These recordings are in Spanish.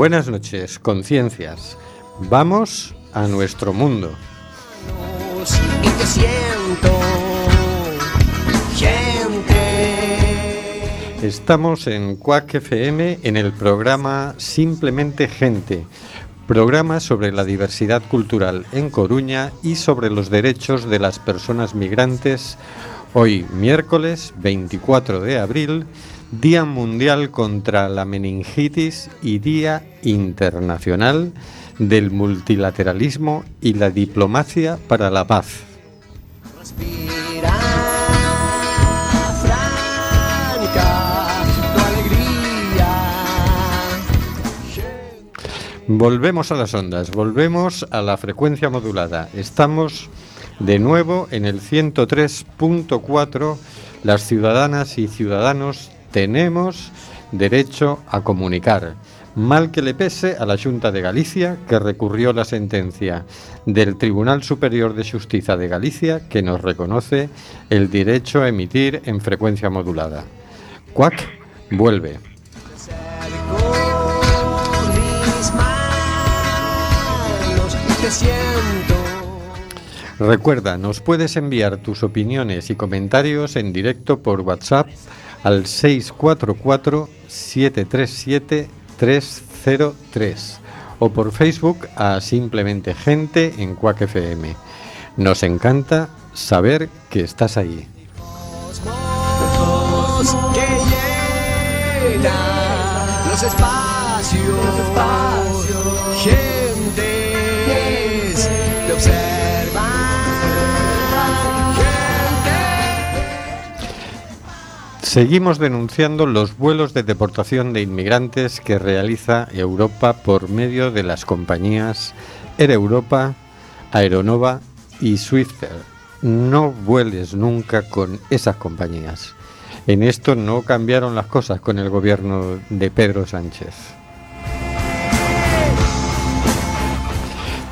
Buenas noches, conciencias. Vamos a nuestro mundo. Y te siento, gente. Estamos en Quack FM en el programa Simplemente Gente, programa sobre la diversidad cultural en Coruña y sobre los derechos de las personas migrantes. Hoy, miércoles 24 de abril, Día Mundial contra la Meningitis y Día Internacional del Multilateralismo y la Diplomacia para la Paz. Volvemos a las ondas, volvemos a la frecuencia modulada. Estamos de nuevo en el 103.4. Las ciudadanas y ciudadanos tenemos derecho a comunicar. Mal que le pese a la Junta de Galicia, que recurrió la sentencia del Tribunal Superior de Justicia de Galicia, que nos reconoce el derecho a emitir en frecuencia modulada. Cuac vuelve. Recuerda, nos puedes enviar tus opiniones y comentarios en directo por WhatsApp al 644-737-303 o por Facebook a Simplemente Gente en Quack FM. Nos encanta saber que estás ahí. Que llena los espacios, Seguimos denunciando los vuelos de deportación de inmigrantes que realiza Europa por medio de las compañías Air Europa, Aeronova y Swifter. No vueles nunca con esas compañías. En esto no cambiaron las cosas con el gobierno de Pedro Sánchez.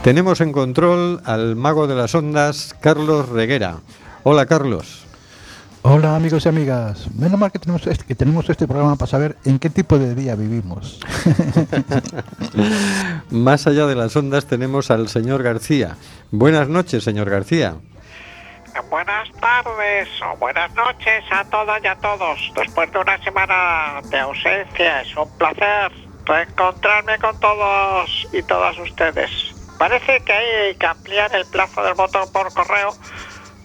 Tenemos en control al mago de las ondas, Carlos Reguera. Hola, Carlos. Hola amigos y amigas, menos mal que tenemos este, que tenemos este programa para saber en qué tipo de día vivimos. Más allá de las ondas tenemos al señor García. Buenas noches, señor García. Buenas tardes o buenas noches a todas y a todos. Después de una semana de ausencia, es un placer reencontrarme con todos y todas ustedes. Parece que hay que ampliar el plazo del voto por correo,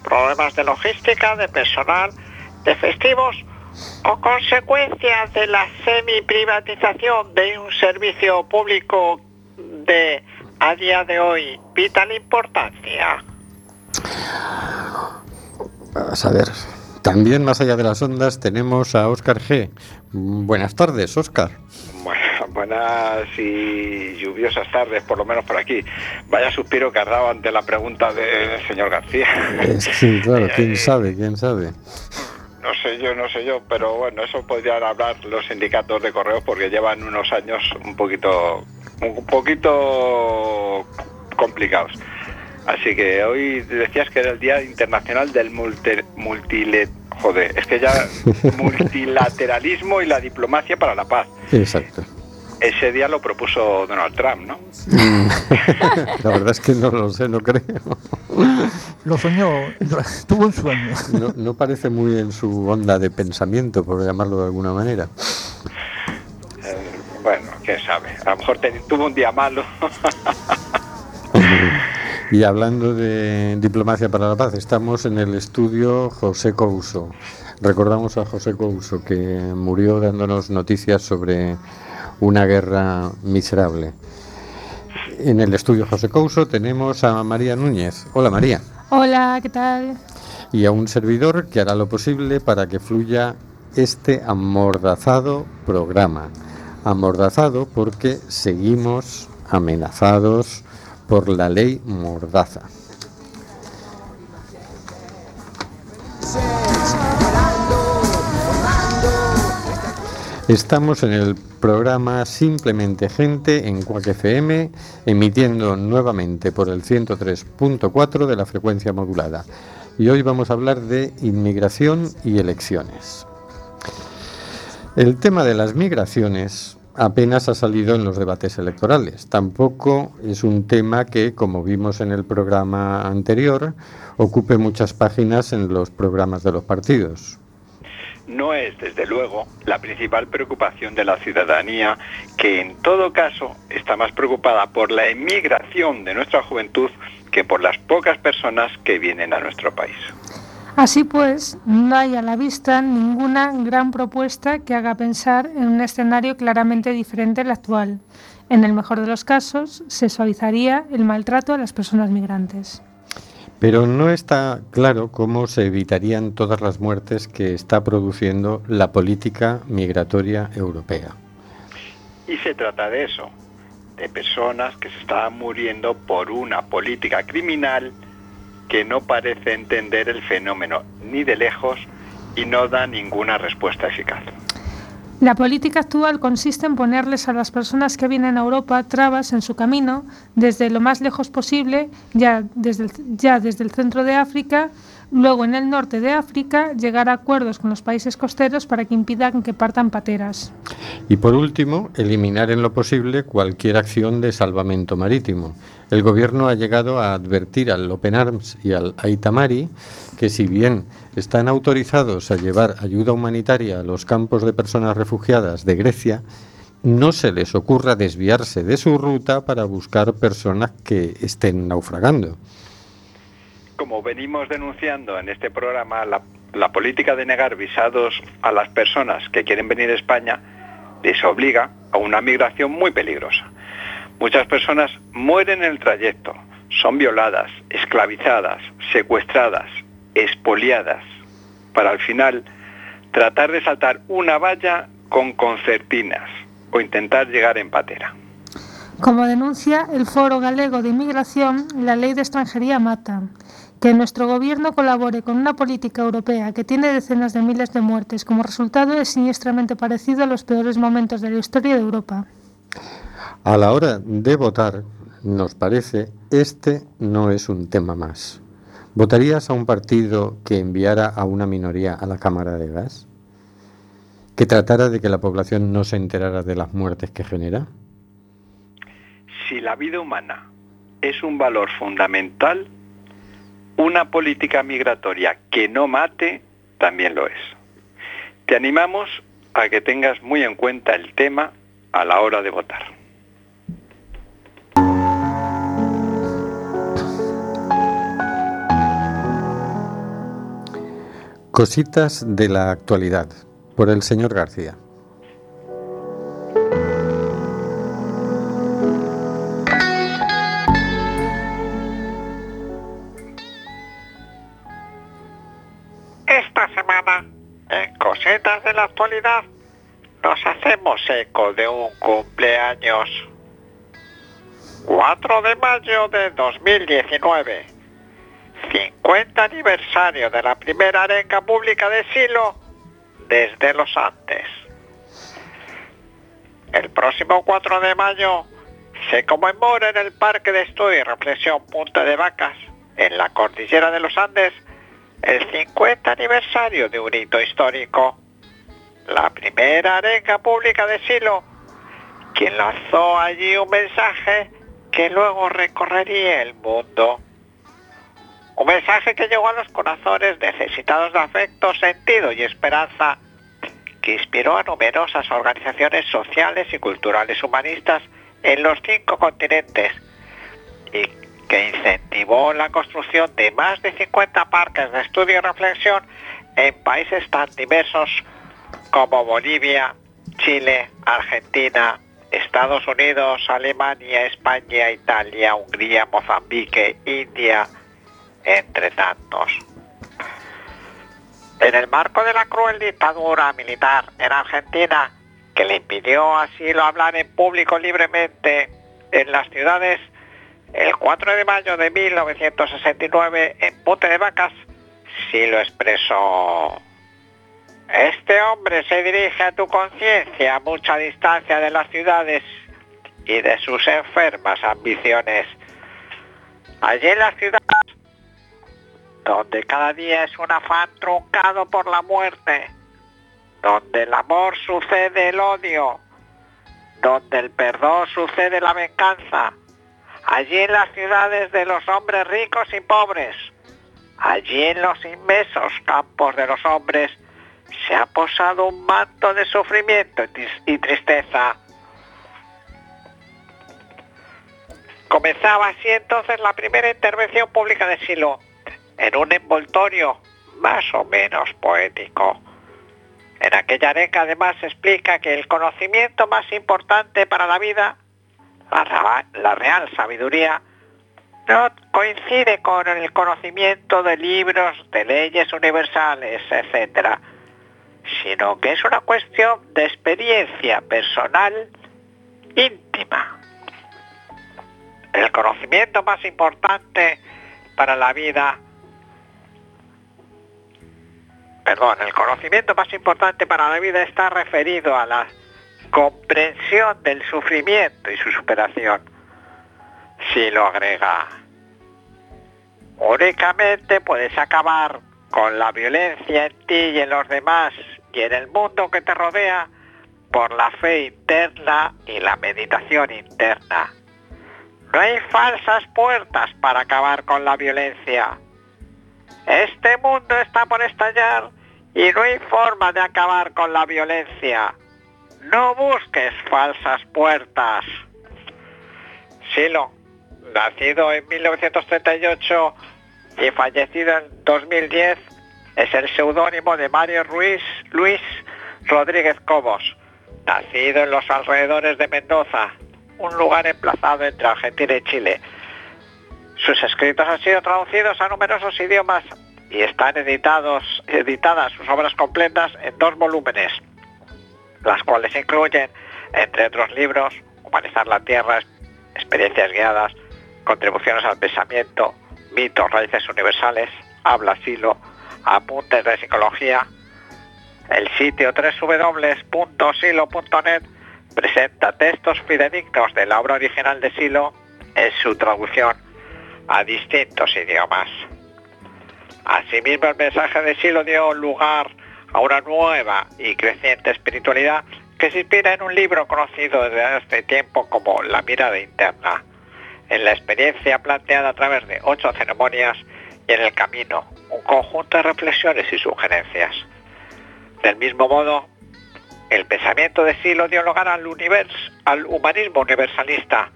problemas de logística, de personal, de festivos o consecuencias de la semi-privatización de un servicio público de, a día de hoy, vital importancia. Vamos a ver. También más allá de las ondas tenemos a Óscar G. Buenas tardes, Óscar. Buenas y lluviosas tardes, por lo menos por aquí. Vaya suspiro que has dado ante la pregunta del señor García. Eh, sí, claro, quién sabe, quién sabe. No sé yo, no sé yo, pero bueno, eso podrían hablar los sindicatos de correos porque llevan unos años un poquito, un poquito complicados. Así que hoy decías que era el Día Internacional del multi, joder, es que ya multilateralismo y la diplomacia para la paz. Exacto. Ese día lo propuso Donald Trump, ¿no? La verdad es que no lo sé, no creo. Lo soñó, tuvo un sueño. No, no parece muy en su onda de pensamiento, por llamarlo de alguna manera. Eh, bueno, quién sabe. A lo mejor te- tuvo un día malo. Y hablando de diplomacia para la paz, estamos en el estudio José Couso. Recordamos a José Couso que murió dándonos noticias sobre una guerra miserable. En el estudio José Couso tenemos a María Núñez. Hola María. Hola, ¿qué tal? Y a un servidor que hará lo posible para que fluya este amordazado programa. Amordazado porque seguimos amenazados por la ley Mordaza. Estamos en el programa Simplemente Gente en Cuac FM, emitiendo nuevamente por el 103.4 de la frecuencia modulada. Y hoy vamos a hablar de inmigración y elecciones. El tema de las migraciones apenas ha salido en los debates electorales. Tampoco es un tema que, como vimos en el programa anterior, ocupe muchas páginas en los programas de los partidos no es, desde luego, la principal preocupación de la ciudadanía, que en todo caso está más preocupada por la emigración de nuestra juventud que por las pocas personas que vienen a nuestro país. Así pues, no hay a la vista ninguna gran propuesta que haga pensar en un escenario claramente diferente al actual. En el mejor de los casos, se suavizaría el maltrato a las personas migrantes. Pero no está claro cómo se evitarían todas las muertes que está produciendo la política migratoria europea. Y se trata de eso, de personas que se estaban muriendo por una política criminal que no parece entender el fenómeno ni de lejos y no da ninguna respuesta eficaz. La política actual consiste en ponerles a las personas que vienen a Europa trabas en su camino desde lo más lejos posible, ya desde el, ya desde el centro de África, luego en el norte de África, llegar a acuerdos con los países costeros para que impidan que partan pateras. Y por último, eliminar en lo posible cualquier acción de salvamento marítimo. El Gobierno ha llegado a advertir al Open Arms y al Aitamari que si bien están autorizados a llevar ayuda humanitaria a los campos de personas refugiadas de Grecia, no se les ocurra desviarse de su ruta para buscar personas que estén naufragando. Como venimos denunciando en este programa, la, política de negar visados a las personas que quieren venir a España les obliga a una migración muy peligrosa. Muchas personas mueren en el trayecto, son violadas, esclavizadas, secuestradas, expoliadas, para al final tratar de saltar una valla con concertinas o intentar llegar en patera. Como denuncia el Foro Galego de Inmigración, la ley de extranjería mata. Que nuestro gobierno colabore con una política europea que tiene decenas de miles de muertes como resultado es siniestramente parecido a los peores momentos de la historia de Europa. A la hora de votar, nos parece, este no es un tema más. ¿Votarías a un partido que enviara a una minoría a la Cámara de Gas? ¿Que tratara de que la población no se enterara de las muertes que genera? Si la vida humana es un valor fundamental, una política migratoria que no mate también lo es. Te animamos a que tengas muy en cuenta el tema a la hora de votar. Cositas de la actualidad, por el señor García. Esta semana, en Cositas de la Actualidad, nos hacemos eco de un cumpleaños. 4 de mayo de 2019. 50 aniversario de la primera arenga pública de Silo desde los Andes. El próximo 4 de mayo se conmemora en el Parque de Estudio y Reflexión Punta de Vacas, en la cordillera de los Andes, el 50 aniversario de un hito histórico. La primera arenga pública de Silo, quien lanzó allí un mensaje que luego recorrería el mundo. Un mensaje que llegó a los corazones necesitados de afecto, sentido y esperanza, que inspiró a numerosas organizaciones sociales y culturales humanistas en los cinco continentes y que incentivó la construcción de más de 50 parques de estudio y reflexión en países tan diversos como Bolivia, Chile, Argentina, Estados Unidos, Alemania, España, Italia, Hungría, Mozambique, India, entre tantos. En el marco de la cruel dictadura militar en Argentina, que le impidió así lo hablar en público libremente en las ciudades, el 4 de mayo de 1969 en Pute de Vacas sí lo expresó. Este hombre se dirige a tu conciencia a mucha distancia de las ciudades y de sus enfermas ambiciones. Allí en las ciudades, donde cada día es un afán truncado por la muerte, donde el amor sucede el odio, donde el perdón sucede la venganza, allí en las ciudades de los hombres ricos y pobres, allí en los inmensos campos de los hombres, se ha posado un manto de sufrimiento y tris- y tristeza. Comenzaba así entonces la primera intervención pública de Silo, en un envoltorio más o menos poético. En aquella arenga además se explica que el conocimiento más importante para la vida, la, la real sabiduría, no coincide con el conocimiento de libros, de leyes universales, etc., sino que es una cuestión de experiencia personal íntima. El conocimiento más importante para la vida, perdón, el conocimiento más importante para la vida está referido a la comprensión del sufrimiento y su superación. Si lo agrega, únicamente puedes acabar con la violencia en ti y en los demás y en el mundo que te rodea por la fe interna y la meditación interna. No hay falsas puertas para acabar con la violencia. Este mundo está por estallar y no hay forma de acabar con la violencia. No busques falsas puertas. Silo, nacido en 1938 y fallecido en 2010, es el seudónimo de Mario Ruiz Luis Rodríguez Cobos, nacido en los alrededores de Mendoza, un lugar emplazado entre Argentina y Chile. Sus escritos han sido traducidos a numerosos idiomas y están editados, editadas sus obras completas en dos volúmenes, las cuales incluyen, entre otros libros, Humanizar la Tierra, Experiencias Guiadas, Contribuciones al Pensamiento, Mitos, Raíces Universales, Habla Silo, Apuntes de Psicología. El sitio www.silo.net presenta textos fidedignos de la obra original de Silo en su traducción a distintos idiomas. Asimismo, el mensaje de Silo dio lugar a una nueva y creciente espiritualidad que se inspira en un libro conocido desde hace tiempo como La mirada interna, en la experiencia planteada a través de ocho ceremonias y en el camino, un conjunto de reflexiones y sugerencias. Del mismo modo, el pensamiento de Silo dio lugar al, univers- al humanismo universalista,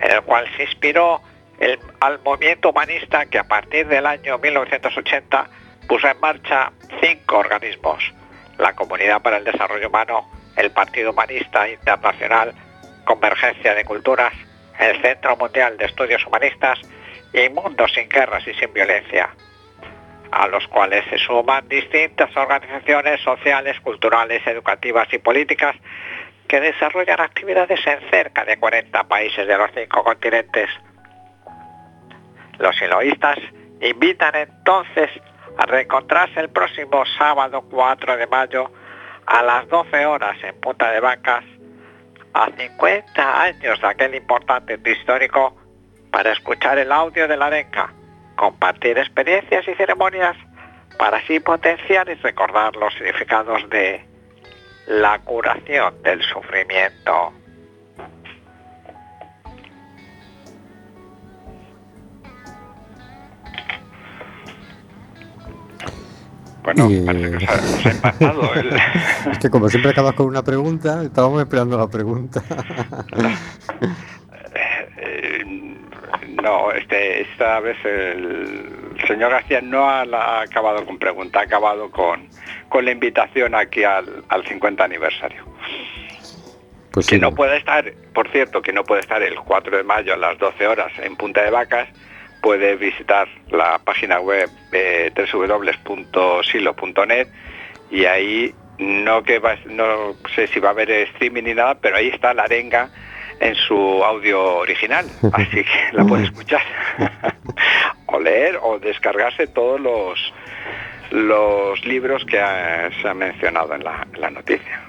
en el cual se inspiró el- al movimiento humanista que a partir del año 1980 puso en marcha cinco organismos, la Comunidad para el Desarrollo Humano, el Partido Humanista Internacional, Convergencia de Culturas, el Centro Mundial de Estudios Humanistas y Mundo sin Guerras y sin Violencia, a los cuales se suman distintas organizaciones sociales, culturales, educativas y políticas que desarrollan actividades en cerca de 40 países de los cinco continentes. Los siloístas invitan entonces a reencontrarse el próximo sábado 4 de mayo a las 12 horas en Punta de Vacas, a 50 años de aquel importante histórico, para escuchar el audio de la arenga, compartir experiencias y ceremonias para así potenciar y recordar los significados de la curación del sufrimiento. Bueno, Y- parece que os ha, os ha impactado el... Es que como siempre acabas con una pregunta, estábamos esperando la pregunta. No, este, esta vez el señor García no ha, acabado con pregunta, ha acabado con, con la invitación aquí al, al 50 aniversario. Pues Que sí, no puede estar, por cierto, que no puede estar el 4 de mayo a las 12 horas en Punta de Vacas, puede visitar la página web eh, www.silo.net y ahí no que va- no sé si va a haber streaming ni nada, pero ahí está la arenga en su audio original, así que la puede escuchar o leer o descargarse todos los los libros que ha- se han mencionado en la, en la noticia.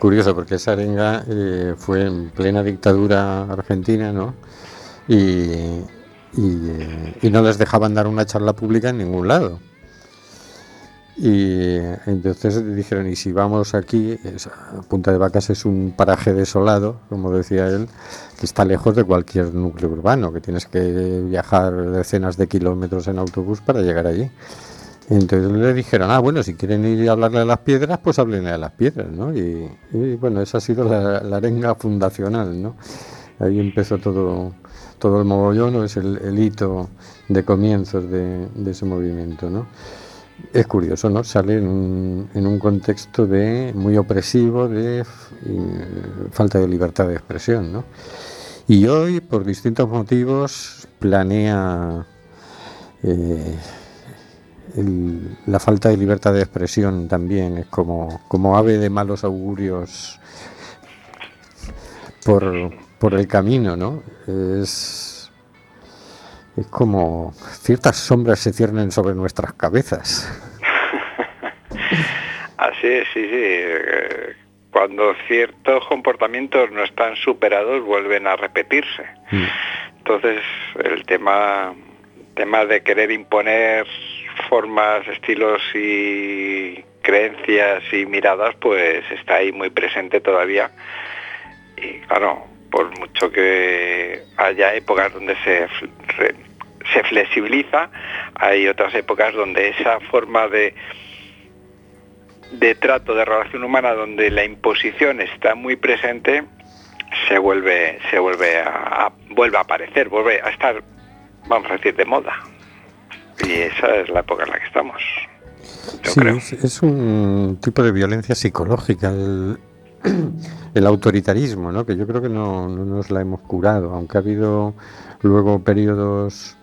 Curioso, porque esa arenga eh, fue en plena dictadura argentina, ¿no? Y, y, eh, y no les dejaban dar una charla pública en ningún lado. Y entonces dijeron, y si vamos aquí, Punta de Vacas es un paraje desolado, como decía él, que está lejos de cualquier núcleo urbano, que tienes que viajar decenas de kilómetros en autobús para llegar allí. Entonces le dijeron, ah, bueno, si quieren ir a hablarle a las piedras, pues háblenle a las piedras, ¿no? Y, bueno, esa ha sido la arenga fundacional, ¿no? Ahí empezó todo, todo el mogollón, es el, hito de comienzos de, ese movimiento, ¿no? Es curioso, ¿no? Sale en un, contexto de muy opresivo, de y, falta de libertad de expresión, ¿no? Y hoy, por distintos motivos, planea eh, la falta de libertad de expresión también es como, como ave de malos augurios por, por el camino, ¿no? Es, es como ciertas sombras se ciernen sobre nuestras cabezas. Así es, sí, sí. Cuando ciertos comportamientos no están superados, vuelven a repetirse. Mm. Entonces, el tema, tema de querer imponer formas, estilos y creencias y miradas, pues está ahí muy presente todavía. Y claro, por mucho que haya épocas donde se, re- se flexibiliza, hay otras épocas donde esa forma de, de trato, de relación humana, donde la imposición está muy presente, se vuelve, se vuelve a, a- vuelve a aparecer, vuelve a estar, vamos a decir, de moda. Y esa es la época en la que estamos. Yo Sí, creo. es, es un tipo de violencia psicológica, el, el autoritarismo, ¿no? que yo creo que no, no nos la hemos curado, aunque ha habido luego periodos,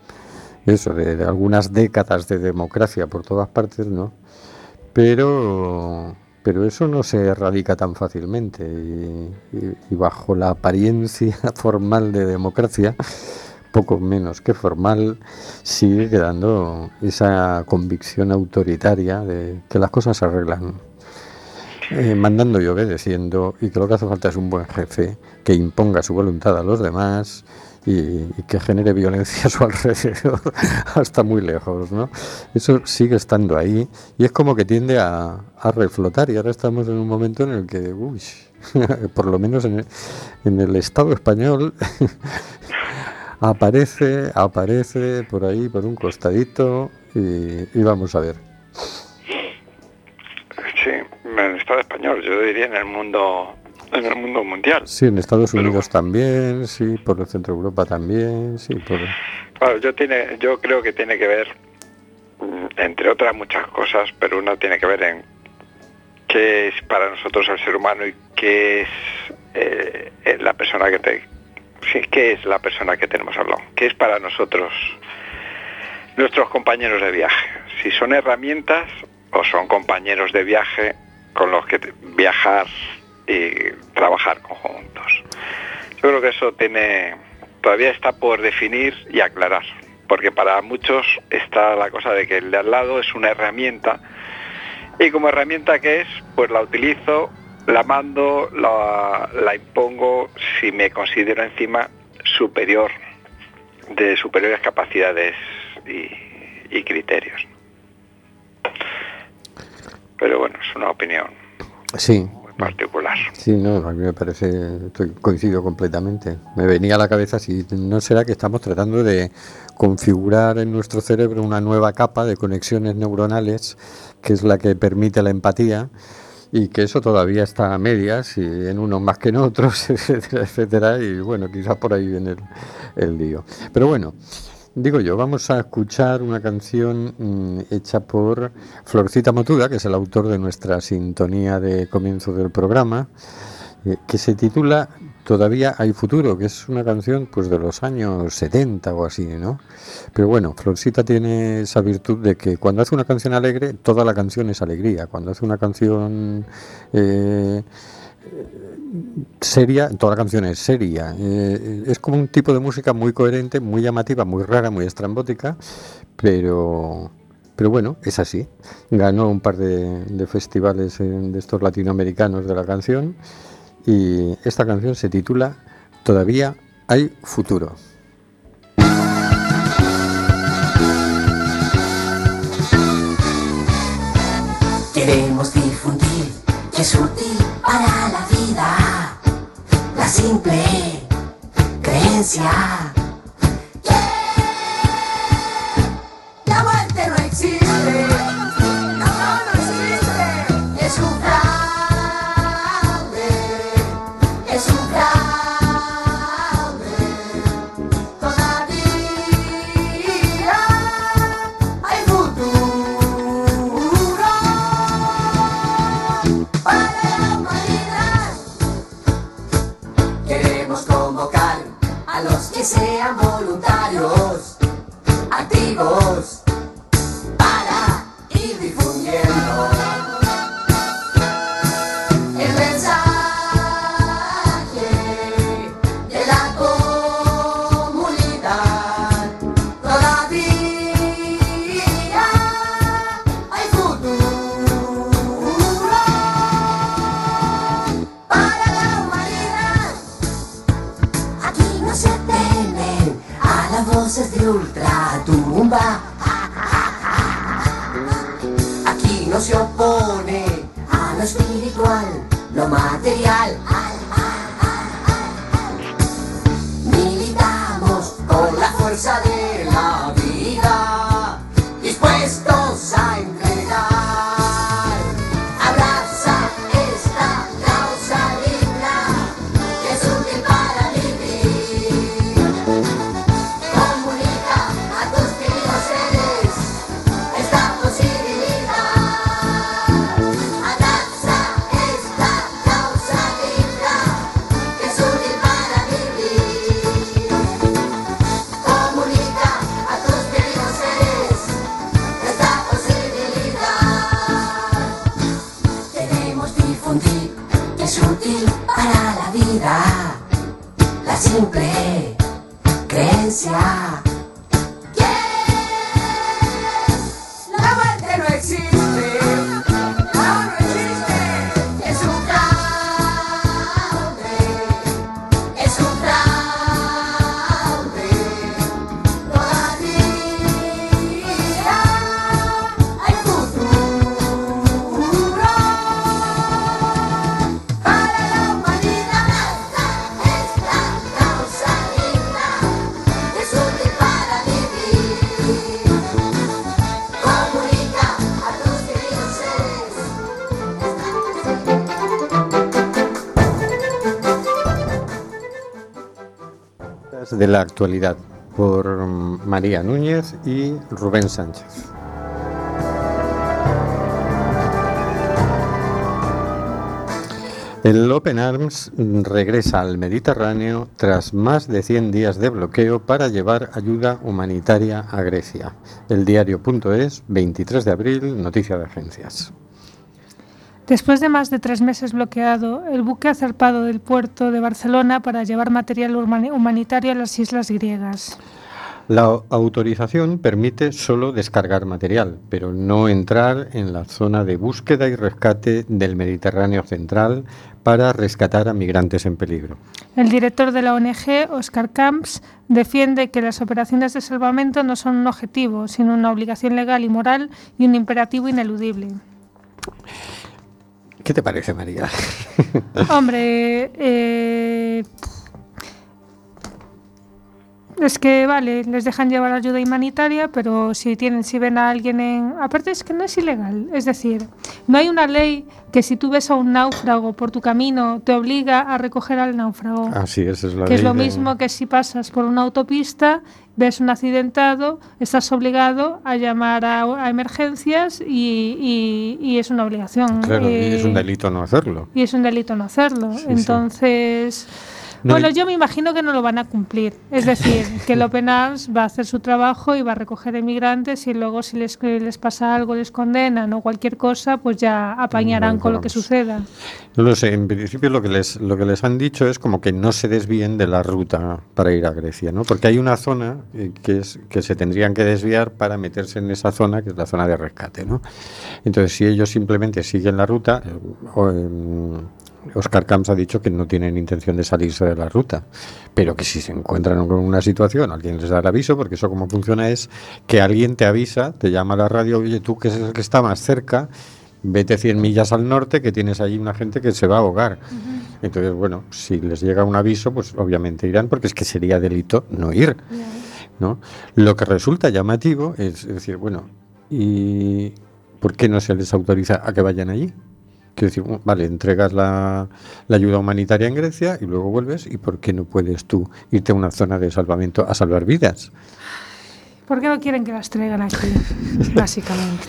eso, de, algunas décadas de democracia por todas partes, ¿no? Pero, pero eso no se erradica tan fácilmente y bajo la apariencia formal de democracia, poco menos que formal, sigue quedando esa convicción autoritaria de que las cosas se arreglan eh, mandando y obedeciendo y que lo que hace falta es un buen jefe que imponga su voluntad a los demás y, que genere violencia a su alrededor hasta muy lejos, ¿no? Eso sigue estando ahí y es como que tiende a, reflotar y ahora estamos en un momento en el que, uy, por lo menos en el, Estado español aparece, aparece por ahí, por un costadito y vamos a ver. Español, yo diría en el mundo, en el mundo mundial. Sí, en Estados Pero Unidos también, sí, por el centro de Europa también, sí, por... Claro, yo, tiene, yo creo que tiene que ver, mm, entre otras muchas cosas, pero una tiene que ver en qué es para nosotros el ser humano y qué es eh, la persona que te... Sí, qué es la persona que tenemos al lado, qué es para nosotros nuestros compañeros de viaje, si son herramientas o son compañeros de viaje con los que viajar y trabajar conjuntos. Yo creo que eso tiene todavía está por definir y aclarar, porque para muchos está la cosa de que el de al lado es una herramienta y como herramienta que es, pues la utilizo, la mando, la, la impongo si me considero encima superior, de superiores capacidades y, y criterios. Pero bueno, es una opinión Sí, muy particular. sí, no, a mí me parece, estoy, coincido completamente. Me venía a la cabeza si no será que estamos tratando de configurar en nuestro cerebro una nueva capa de conexiones neuronales que es la que permite la empatía y que eso todavía está a medias y en unos más que en otros, etcétera, etcétera, y bueno, quizás por ahí viene el, el lío. Pero bueno, digo yo, vamos a escuchar una canción mm, hecha por Florcita Motuda, que es el autor de nuestra sintonía de comienzo del programa, eh, que se titula Todavía hay futuro, que es una canción pues de los años 70 o así, ¿no? Pero bueno, Florcita tiene esa virtud de que cuando hace una canción alegre, toda la canción es alegría. Cuando hace una canción eh, seria, toda la canción es seria. Eh, es como un tipo de música muy coherente, muy llamativa, muy rara, muy estrambótica, pero Pero bueno, es así. Ganó un par de, festivales eh, de estos latinoamericanos de la canción y esta canción se titula Todavía hay futuro. Queremos difundir que simple creencia sean voluntarios, activos, de la actualidad por mm, María Núñez y Rubén Sánchez. El Open Arms regresa al Mediterráneo tras más de 100 días de bloqueo para llevar ayuda humanitaria a Grecia. El diario.es, 23 de abril, noticia de agencias. Después de más de tres meses bloqueado, el buque ha zarpado del puerto de Barcelona para llevar material humani- humanitario a las islas griegas. La autorización permite solo descargar material, pero no entrar en la zona de búsqueda y rescate del Mediterráneo central para rescatar a migrantes en peligro. El director de la ONG, Oscar Camps, defiende que las operaciones de salvamento no son un objetivo, sino una obligación legal y moral y un imperativo ineludible. ¿Qué te parece, María? Hombre, eh, es que vale, les dejan llevar ayuda humanitaria, pero si tienen, si ven a alguien en, aparte es que no es ilegal, es decir, no hay una ley que si tú ves a un náufrago por tu camino te obliga a recoger al náufrago. Así es, es la que es ley lo de- mismo que si pasas por una autopista, ves un accidentado, estás obligado a llamar a, a emergencias y, y- y es una obligación. Claro, y es un Eh, delito no hacerlo. y es un delito no hacerlo. sí. Entonces, No, bueno, yo me imagino que no lo van a cumplir. Es decir, que el Open Arms va a hacer su trabajo y va a recoger emigrantes y luego si les, les pasa algo, les condenan o cualquier cosa, pues ya apañarán con lo que suceda. No lo sé, en principio lo que les lo que les han dicho es como que no se desvíen de la ruta para ir a Grecia, ¿no? Porque hay una zona eh, que es que se tendrían que desviar para meterse en esa zona que es la zona de rescate, ¿no? Entonces, si ellos simplemente siguen la ruta, eh, o, em, Oscar Camps ha dicho que no tienen intención de salirse de la ruta, pero que si se encuentran con una situación, alguien les da el aviso, porque eso como funciona es que alguien te avisa, te llama a la radio, oye, tú que es el que está más cerca, vete 100 millas al norte, que tienes allí una gente que se va a ahogar. Entonces, bueno, si les llega un aviso, pues obviamente irán, porque es que sería delito no ir. ¿no? Lo que resulta llamativo es, es decir, bueno, ¿y por qué no se les autoriza a que vayan allí? Quiero decir, vale, entregas la, la ayuda humanitaria en Grecia y luego vuelves, ¿y por qué no puedes tú irte a una zona de salvamento a salvar vidas? ¿Por qué no quieren que las traigan aquí? Básicamente.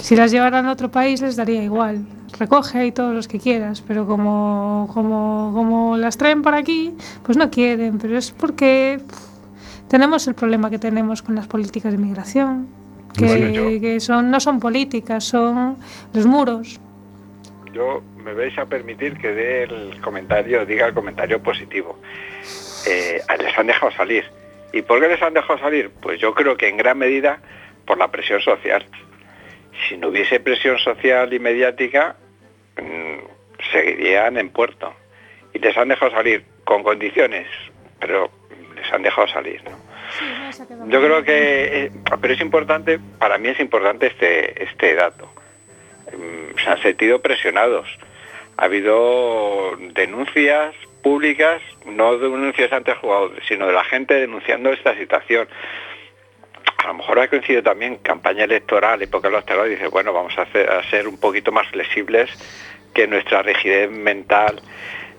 Si las llevaran a otro país les daría igual. Recoge ahí todos los que quieras, pero como, como, como las traen por aquí, pues no quieren. Pero es porque tenemos el problema que tenemos con las políticas de migración, que, Bueno, que son, no son políticas, son los muros. Yo me vais a permitir que dé el comentario, diga el comentario positivo. Eh, les han dejado salir. ¿Y por qué les han dejado salir? Pues yo creo que en gran medida por la presión social. Si no hubiese presión social y mediática, mm, seguirían en puerto. Y les han dejado salir con condiciones, pero les han dejado salir. ¿no? Yo creo que, eh, pero es importante, para mí es importante este, este dato. Mm, Se han sentido presionados. Ha habido denuncias públicas, no denuncias ante el jugador, sino de la gente denunciando esta situación. A lo mejor ha coincidido también campaña electoral, época electoral, y dice, bueno, vamos a, hacer- a ser un poquito más flexibles que nuestra rigidez mental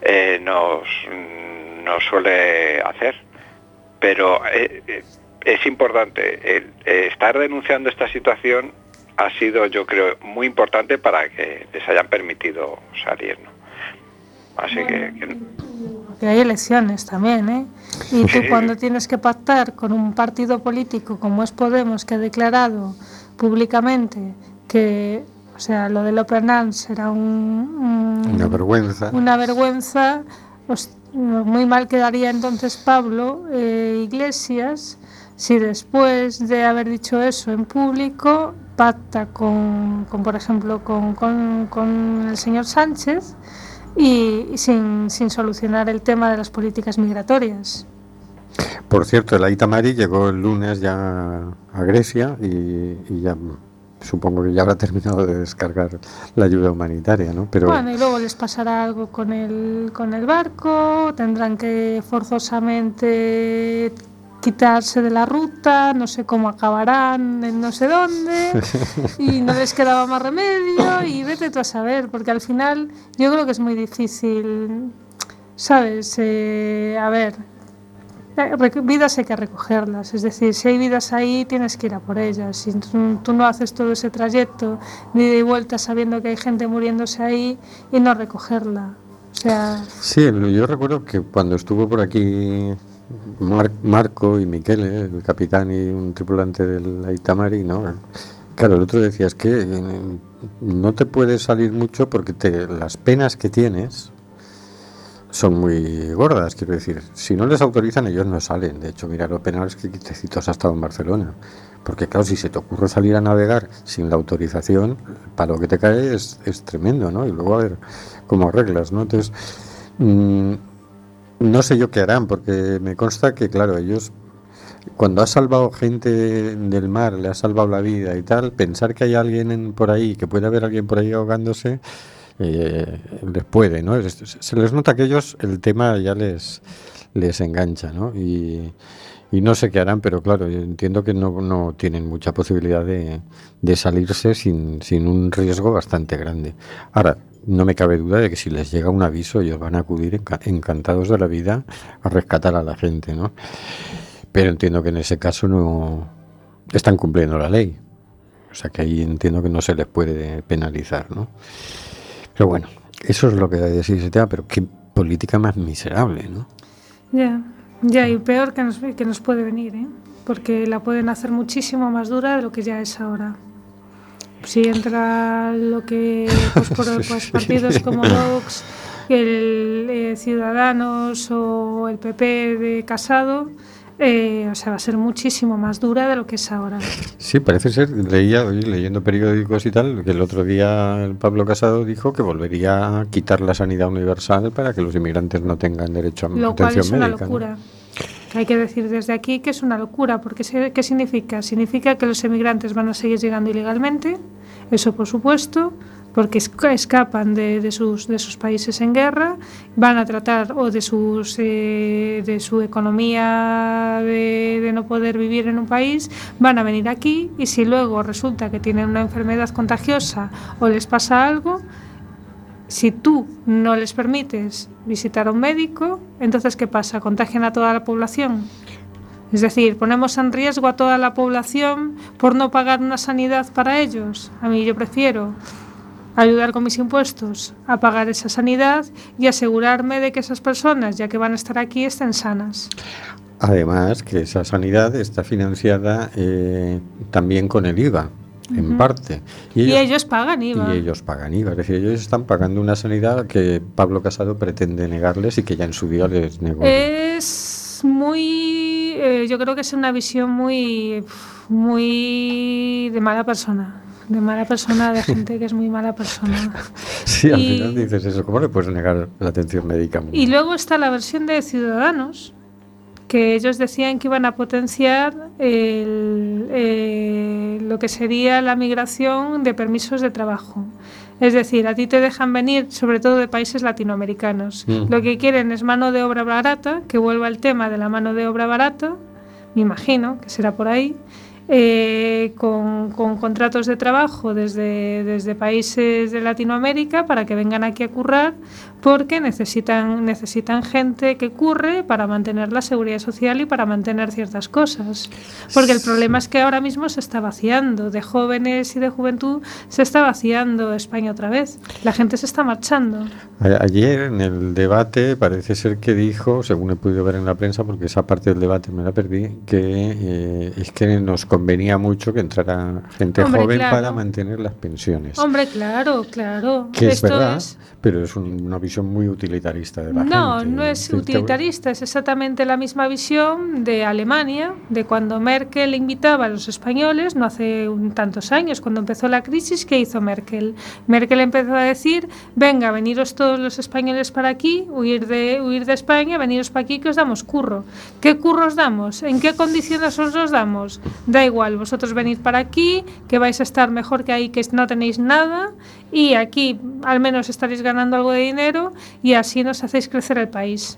eh, nos, nos suele hacer pero eh, eh, es importante. Estar denunciando esta situación ha sido, yo creo, muy importante para que les hayan permitido salir. ¿no? Así que, que- Que hay elecciones también, ¿eh? Y tú Sí. cuando tienes que pactar con un partido político como es Podemos, que ha declarado públicamente que, o sea, lo del Open Arms será un, un- Una vergüenza. una vergüenza, pues, muy mal quedaría entonces Pablo eh, Iglesias si después de haber dicho eso en público pacta con, con, por ejemplo, con, con- con el señor Sánchez y, y sin, sin solucionar el tema de las políticas migratorias. Por cierto, el Aita Mari llegó el lunes ya a Grecia y, y ya supongo que ya habrá terminado de descargar la ayuda humanitaria, ¿no? Pero Bueno, y luego les pasará algo con el, con el barco, tendrán que forzosamente quitarse de la ruta, no sé cómo acabarán en no sé dónde, y no les quedaba más remedio, y vete tú a saber, porque al final yo creo que es muy difícil, ¿sabes? Eh, a ver, eh, vidas hay que recogerlas, es decir, si hay vidas ahí tienes que ir a por ellas. Si tú, no haces todo ese trayecto de ida y vuelta sabiendo que hay gente muriéndose ahí y no recogerla. O sea, sí, yo recuerdo que cuando estuvo por aquí Mar- Marco y Miquele, el capitán y un tripulante del Aita Mari, ¿no? Claro, el otro decía, es que eh, no te puedes salir mucho porque te, las penas que tienes son muy gordas, quiero decir. Si no les autorizan, ellos no salen. De hecho, mira, lo penal es que Quitecitos ha estado en Barcelona. Porque claro, si se te ocurre salir a navegar sin la autorización, para lo que te cae es, es tremendo, ¿no? Y luego a ver cómo arreglas, ¿no? Entonces, mm, no sé yo qué harán, porque me consta que, claro, ellos, cuando has salvado gente del mar, le has salvado la vida y tal, pensar que hay alguien en- por ahí, que puede haber alguien por ahí ahogándose, eh, les puede, ¿no? Se les nota que ellos el tema ya les, les engancha, ¿no? Y, y no sé qué harán, pero claro, yo entiendo que no, no tienen mucha posibilidad de, de salirse sin, sin un riesgo bastante grande. Ahora, no me cabe duda de que si les llega un aviso, ellos van a acudir enca- encantados de la vida a rescatar a la gente, ¿no? Pero entiendo que en ese caso no están cumpliendo la ley. O sea que ahí entiendo que no se les puede penalizar, ¿no? Pero bueno, eso es lo que hay de decir ese tema, pero qué política más miserable, ¿no? Ya, ya, y peor que nos, que nos puede venir, ¿eh? porque la pueden hacer muchísimo más dura de lo que ya es ahora. Si entra lo que pues, por pues, partidos como Vox, el eh, Ciudadanos o el PP de Casado, eh, o sea, va a ser muchísimo más dura de lo que es ahora. Sí, parece ser, leía, leyendo periódicos y tal, que el otro día el Pablo Casado dijo que volvería a quitar la sanidad universal para que los inmigrantes no tengan derecho a Lo cual atención es una locura. Hay que decir desde aquí que es una locura, porque ¿qué significa? Significa que los emigrantes van a seguir llegando ilegalmente, eso por supuesto, porque esca- escapan de, de sus, de sus países en guerra, van a tratar o de, sus, eh, de su economía de, de no poder vivir en un país, van a venir aquí y si luego resulta que tienen una enfermedad contagiosa o les pasa algo, si tú no les permites visitar a un médico, entonces ¿qué pasa? ¿Contagian a toda la población? Es decir, ponemos en riesgo a toda la población por no pagar una sanidad para ellos. A mí yo prefiero ayudar con mis impuestos a pagar esa sanidad y asegurarme de que esas personas, ya que van a estar aquí, estén sanas. Además, que esa sanidad está financiada eh, también con el IVA, en parte. Y ellos pagan IVA. y ellos pagan IVA, es decir, ellos están pagando una sanidad que Pablo Casado pretende negarles y que ya en su día les negó. Es muy, eh, yo creo que es una visión muy, muy de mala persona, de mala persona, de gente que es muy mala persona. sí, al y- final dices eso, ¿cómo le puedes negar la atención médica? Y luego está la versión de Ciudadanos, que ellos decían que iban a potenciar el- eh, lo que sería la migración de permisos de trabajo. Es decir, a ti te dejan venir sobre todo de países latinoamericanos. Mm. Lo que quieren es mano de obra barata, que vuelva el tema de la mano de obra barata, me imagino que será por ahí, eh, con, con contratos de trabajo desde, desde países de Latinoamérica para que vengan aquí a currar porque necesitan, necesitan gente que curre para mantener la seguridad social y para mantener ciertas cosas. Porque el problema es que ahora mismo se está vaciando, de jóvenes y de juventud se está vaciando España otra vez. La gente se está marchando. Ayer en el debate parece ser que dijo, según he podido ver en la prensa, porque esa parte del debate me la perdí, que eh, es que nos convenía mucho que entrara gente Hombre, joven claro. para mantener las pensiones. Hombre, claro, claro. que es Esto verdad, es- pero es un- una visión muy utilitarista de la No, gente. no es decir, te- utilitarista, es exactamente la misma visión de Alemania, de cuando Merkel invitaba a los españoles, no hace un- tantos años, cuando empezó la crisis, ¿qué hizo Merkel? Merkel empezó a decir, venga, veniros todos los españoles para aquí, huir de, huir de España, veniros para aquí que os damos curro. ¿Qué curro os damos? ¿En qué condiciones os los damos? Da igual, vosotros venid para aquí, que vais a estar mejor que ahí, que no tenéis nada, y aquí al menos estaréis ganando algo de dinero y así nos hacéis crecer el país.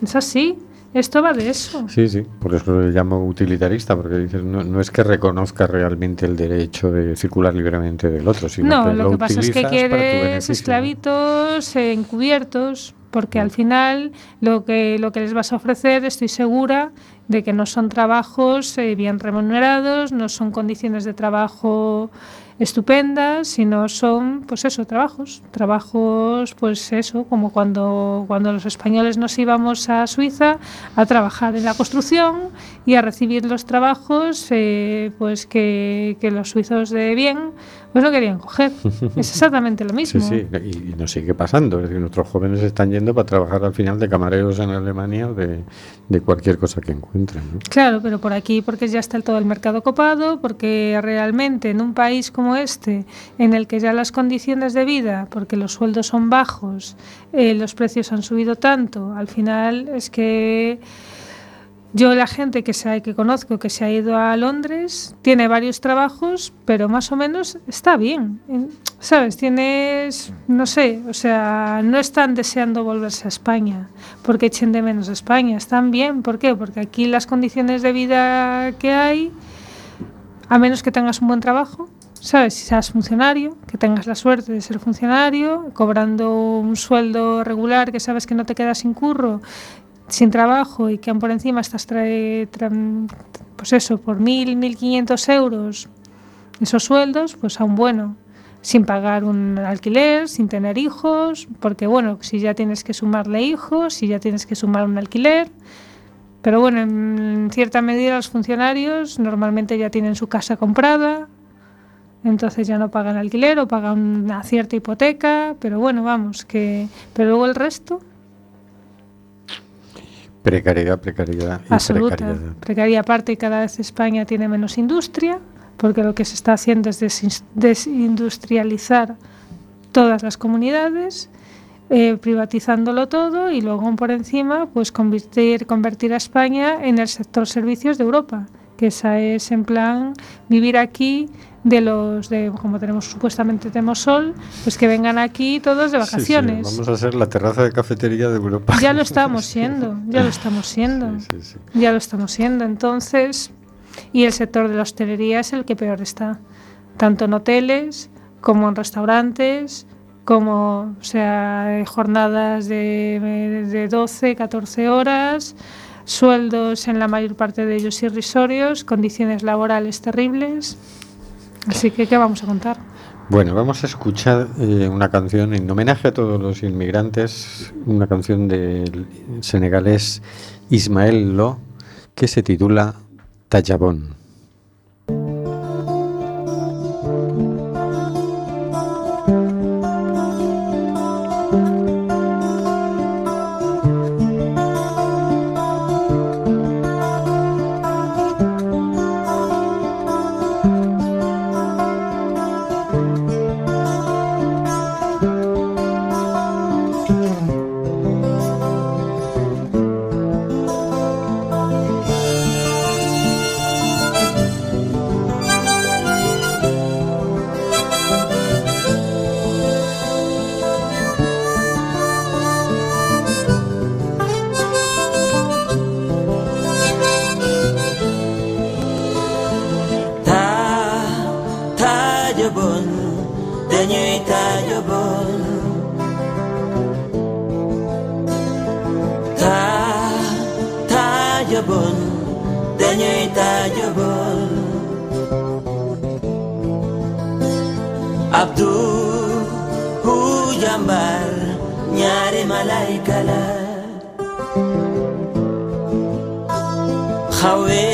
Es así, esto va de eso. Sí, sí, por eso le llamo utilitarista, porque dices, no, no es que reconozca realmente el derecho de circular libremente del otro, sino No, que lo que pasa es que quieres esclavitos eh, encubiertos, porque al final lo que, lo que les vas a ofrecer, estoy segura, de que no son trabajos eh, bien remunerados, no son condiciones de trabajo estupendas, sino son, pues eso, trabajos, trabajos, pues eso, como cuando, cuando los españoles nos íbamos a Suiza a trabajar en la construcción y a recibir los trabajos, eh, pues que, que los suizos de bien, pues no querían coger. Es exactamente lo mismo. Sí, sí, y, y nos sigue pasando. Es decir, nuestros jóvenes están yendo para trabajar al final de camareros en Alemania o de, de cualquier cosa que encuentren. ¿no? Claro, pero por aquí porque ya está todo el mercado copado, porque realmente en un país como este, en el que ya las condiciones de vida, porque los sueldos son bajos, eh, los precios han subido tanto, al final es que yo la gente que, se que conozco que se ha ido a Londres tiene varios trabajos, pero más o menos está bien. En- ¿Sabes? Tienes, no sé, o sea, no están deseando volverse a España porque echen de menos a España. Están bien, ¿por qué? Porque aquí las condiciones de vida que hay, a menos que tengas un buen trabajo, ¿sabes? Si seas funcionario, que tengas la suerte de ser funcionario, cobrando un sueldo regular que sabes que no te quedas sin curro, sin trabajo y que aún por encima estás trae, tra- pues eso, por mil, mil quinientos euros, esos sueldos, pues aún bueno. sin pagar un alquiler, sin tener hijos, porque bueno, si ya tienes que sumarle hijos, si ya tienes que sumar un alquiler, pero bueno, en cierta medida los funcionarios normalmente ya tienen su casa comprada, entonces ya no pagan alquiler o pagan una cierta hipoteca, pero bueno, vamos, que pero luego el resto Precariedad, precariedad y absoluta. precariedad. Precaria aparte cada vez España tiene menos industria, porque lo que se está haciendo es desin- desindustrializar todas las comunidades, eh, privatizándolo todo y luego por encima pues convertir, convertir a España en el sector servicios de Europa, que esa es en plan vivir aquí de los de como tenemos supuestamente tenemos sol, pues que vengan aquí todos de Sí, sí, vacaciones. vamos a ser la terraza de cafetería de Europa. Ya lo estamos siendo, ya lo estamos siendo. Sí. Ya lo estamos siendo. Entonces, y el sector de la hostelería es el que peor está, tanto en hoteles como en restaurantes, como o sea, jornadas de, de 12, 14 horas, sueldos en la mayor parte de ellos irrisorios, condiciones laborales terribles. Así que, ¿qué vamos a contar? Bueno, vamos a escuchar eh, una canción en homenaje a todos los inmigrantes, una canción del senegalés Ismael Lo, que se titula Tallabón. Hawe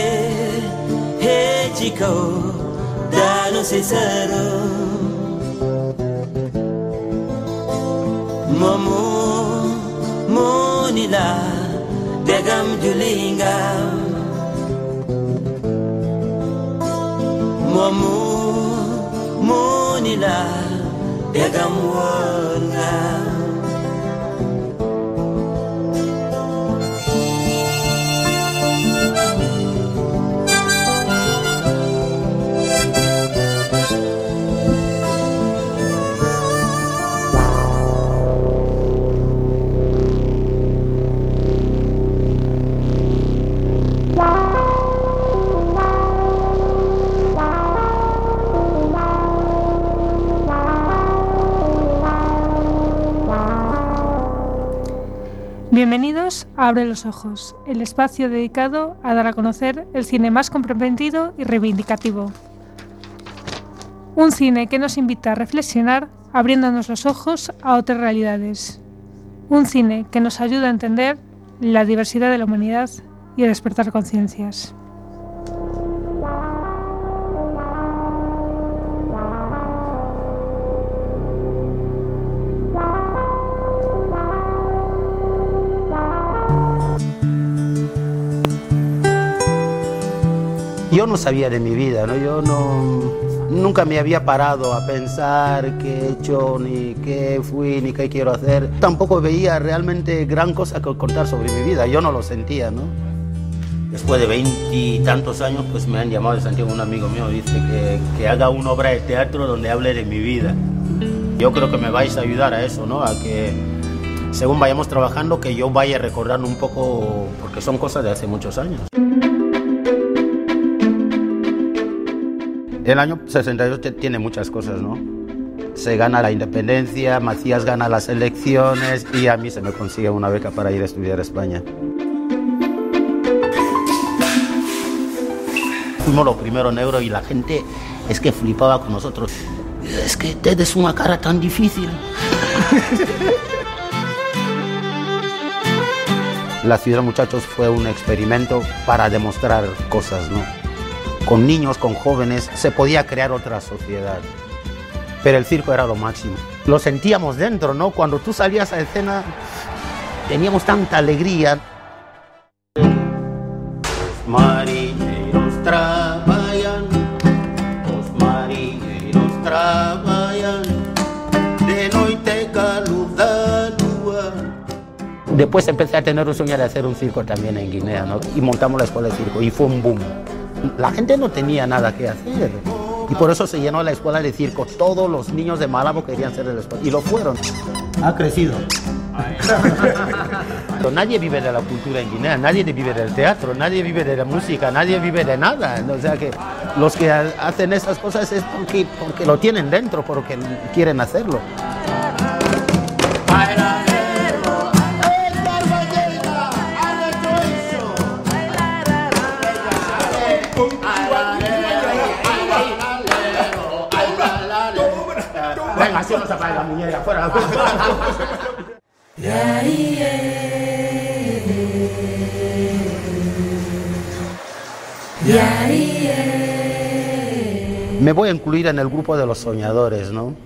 hejiko dano sesaro Momo monila degam julinga Momo monila degam wanga Bienvenidos a Abre los Ojos, el espacio dedicado a dar a conocer el cine más comprendido y reivindicativo. Un cine que nos invita a reflexionar abriéndonos los ojos a otras realidades. Un cine que nos ayuda a entender la diversidad de la humanidad y a despertar conciencias. Yo no sabía de mi vida, ¿no? Yo no, nunca me había parado a pensar qué he hecho, ni qué fui, ni qué quiero hacer. Tampoco veía realmente gran cosa que contar sobre mi vida, yo no lo sentía, ¿no? Después de veintitantos años, pues me han llamado de Santiago un amigo mío, dice que, que haga una obra de teatro donde hable de mi vida. Yo creo que me vais a ayudar a eso, ¿no? A que según vayamos trabajando, que yo vaya recordando un poco, porque son cosas de hace muchos años. El año 68 te- tiene muchas cosas, ¿no? Se gana la independencia, Macías gana las elecciones y a mí se me consigue una beca para ir a estudiar a España. Fuimos los primeros negros y la gente es que flipaba con nosotros. Es que tienes una cara tan difícil. La ciudad, muchachos, fue un experimento para demostrar cosas, ¿no? Con niños, con jóvenes, se podía crear otra sociedad. Pero el circo era lo máximo. Lo sentíamos dentro, ¿no? Cuando tú salías a escena, teníamos tanta alegría. Os mariñeiros traballan, os mariñeiros traballan, de noite ca luz da lúa. Después empecé a tener un sueño de hacer un circo también en Guinea, ¿no? Y montamos la escuela de circo y fue un boom. La gente no tenía nada que hacer. Y por eso se llenó la escuela de circo. Todos los niños de Malabo querían ser de la escuela. Y lo fueron. Ha crecido. Nadie vive de la cultura en Guinea, nadie vive del teatro, nadie vive de la música, nadie vive de nada. O sea que los que ha- hacen esas cosas es porque, porque lo tienen dentro, porque quieren hacerlo. Venga, así no se apaga la muñeca, fuera. Me voy a incluir en el grupo de los soñadores, ¿no?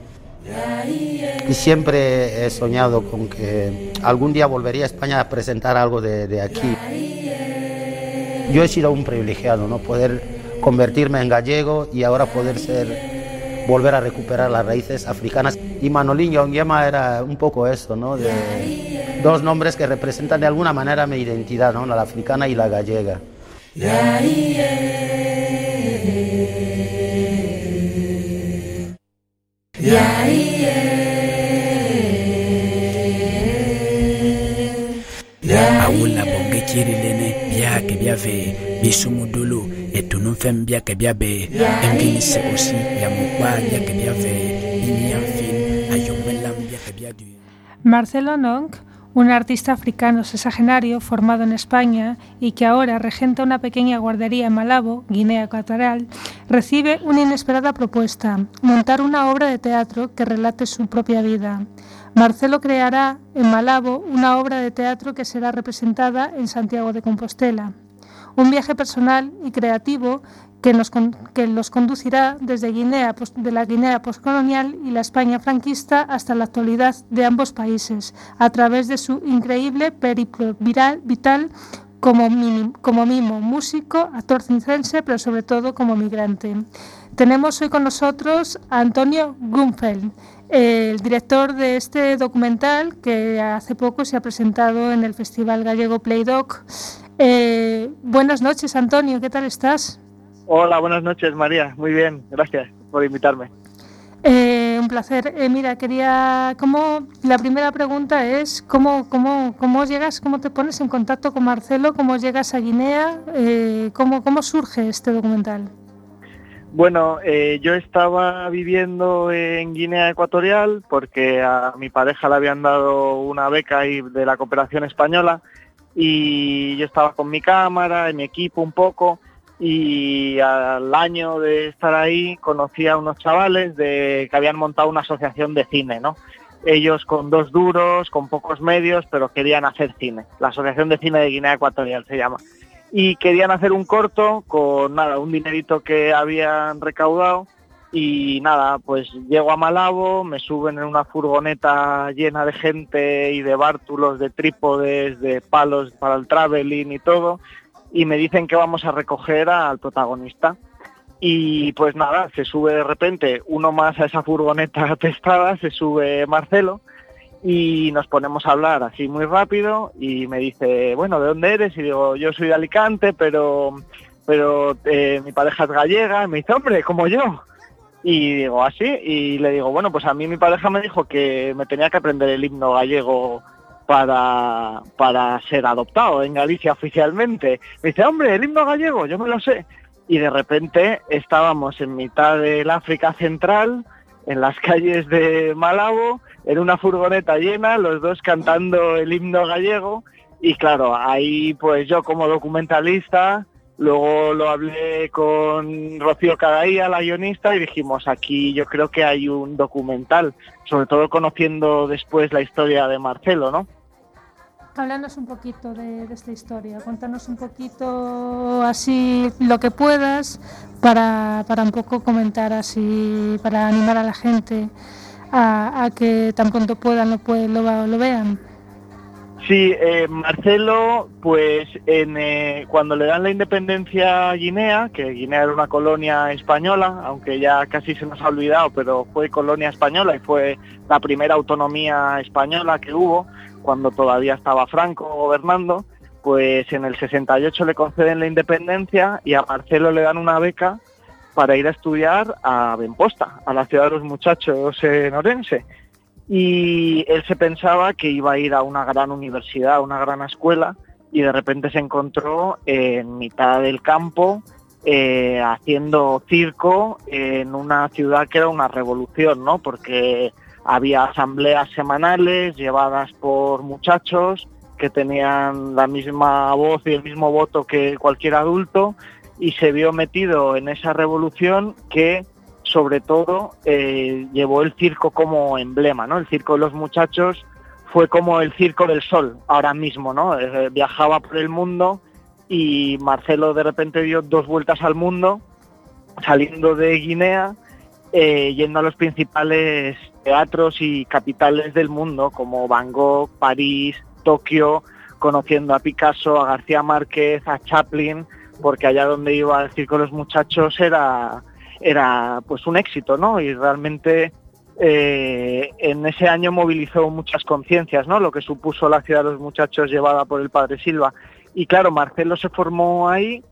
Y siempre he soñado con que algún día volvería a España a presentar algo de, de aquí. Yo he sido un privilegiado, ¿no? Poder convertirme en gallego y ahora poder ser, volver a recuperar las raíces africanas. Y Manolín Yonguema era un poco eso, ¿no? De dos nombres que representan de alguna manera mi identidad, ¿no? La africana y la gallega. Byabe osi byadu Marcelo Nonc, un artista africano sexagenario formado en España y que ahora regenta una pequeña guardería en Malabo, Guinea Ecuatorial, recibe una inesperada propuesta, montar una obra de teatro que relate su propia vida. Marcelo creará en Malabo una obra de teatro que será representada en Santiago de Compostela. Un viaje personal y creativo que, nos que los conducirá desde Guinea, de la Guinea postcolonial y la España franquista hasta la actualidad de ambos países, a través de su increíble periplo viral- vital como, como mimo, músico, actor circense, pero sobre todo como migrante. Tenemos hoy con nosotros a Antonio Grunfeld, el director de este documental que hace poco se ha presentado en el Festival Gallego Playdoc. Eh, buenas noches, Antonio, ¿qué tal estás? Hola, buenas noches, María. Muy bien, gracias por invitarme. Eh, un placer. Eh, mira, quería, ¿cómo, la primera pregunta es cómo, cómo, cómo llegas, cómo te pones en contacto con Marcelo, cómo llegas a Guinea, Eh, cómo, cómo surge este documental. Bueno, eh, yo estaba viviendo en Guinea Ecuatorial porque a mi pareja le habían dado una beca ahí de la cooperación española y yo estaba con mi cámara y mi equipo un poco y al año de estar ahí conocí a unos chavales que habían montado una asociación de cine, ¿no? Ellos con dos duros, con pocos medios, pero querían hacer cine. La Asociación de Cine de Guinea Ecuatorial se llama y querían hacer un corto con nada, un dinerito que habían recaudado y nada, pues llego a Malabo, me suben en una furgoneta llena de gente y de bártulos, de trípodes, de palos para el traveling y todo y me dicen que vamos a recoger al protagonista. Y pues nada, se sube de repente uno más a esa furgoneta atestada, se sube Marcelo y nos ponemos a hablar así muy rápido y me dice, bueno, ¿de dónde eres? Y digo, yo soy de Alicante, pero, pero eh, mi pareja es gallega. Y me dice, hombre, como yo. Y digo, así, y le digo, bueno, pues a mí mi pareja me dijo que me tenía que aprender el himno gallego para, para ser adoptado en Galicia oficialmente. Me dice, hombre, el himno gallego, yo me lo sé. Y de repente estábamos en mitad del África Central, en las calles de Malabo, en una furgoneta llena, los dos cantando el himno gallego. Y claro, ahí pues yo como documentalista Luego lo hablé con Rocío Cadaía, la guionista, y dijimos, aquí yo creo que hay un documental, sobre todo conociendo después la historia de Marcelo, ¿no? Háblanos un poquito de, esta historia, cuéntanos un poquito así lo que puedas para, para un poco comentar así, para animar a la gente a, que tan pronto puedan lo, pue- lo, lo vean. Sí, eh, Marcelo, pues en, eh, cuando le dan la independencia a Guinea, que Guinea era una colonia española, aunque ya casi se nos ha olvidado, pero fue colonia española y fue la primera autonomía española que hubo cuando todavía estaba Franco gobernando, pues en el 68 le conceden la independencia y a Marcelo le dan una beca para ir a estudiar a Benposta, a la ciudad de los muchachos en Orense y él se pensaba que iba a ir a una gran universidad, a una gran escuela, y de repente se encontró en mitad del campo eh, haciendo circo en una ciudad que era una revolución, ¿no? Porque había asambleas semanales llevadas por muchachos que tenían la misma voz y el mismo voto que cualquier adulto y se vio metido en esa revolución que sobre todo eh, llevó el circo como emblema, ¿no? El circo de los muchachos fue como el circo del sol ahora mismo, ¿no? Eh, viajaba por el mundo y Marcelo de repente dio dos vueltas al mundo, saliendo de Guinea, eh, yendo a los principales teatros y capitales del mundo, como Bangkok, París, Tokio, conociendo a Picasso, a García Márquez, a Chaplin, porque allá donde iba el circo de los muchachos era era pues un éxito, ¿no? Y realmente eh, en ese año movilizó muchas conciencias, ¿no? Lo que supuso la ciudad de los muchachos llevada por el padre Silva. Y claro, Marcelo se formó ahí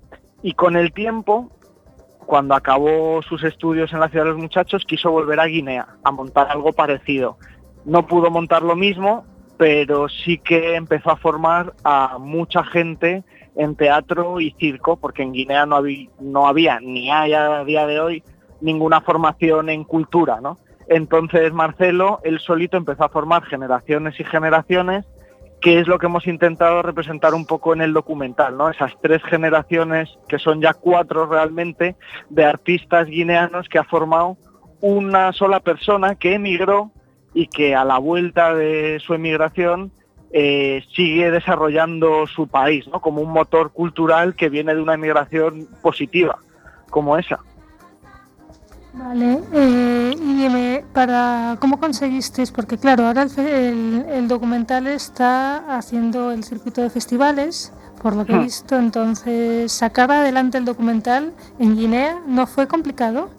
y con el tiempo, cuando acabó sus estudios en la ciudad de los muchachos, quiso volver a Guinea a montar algo parecido. No pudo montar lo mismo, pero sí que empezó a formar a mucha gente en teatro y circo, porque en Guinea no había, ni hay a día de hoy ninguna formación en cultura, ¿no? Entonces Marcelo, él solito empezó a formar generaciones y generaciones, que es lo que hemos intentado representar un poco en el documental, ¿no? Esas tres generaciones, que son ya cuatro realmente, de artistas guineanos que ha formado una sola persona que emigró y que a la vuelta de su emigración eh, sigue desarrollando su país, ¿no? Como un motor cultural que viene de una emigración positiva, como esa. Vale, eh, y dime, para, ¿cómo conseguisteis? Porque claro, ahora el, el- el documental está haciendo el circuito de festivales, por lo que he Hmm. visto, entonces sacar adelante el documental en Guinea no fue complicado.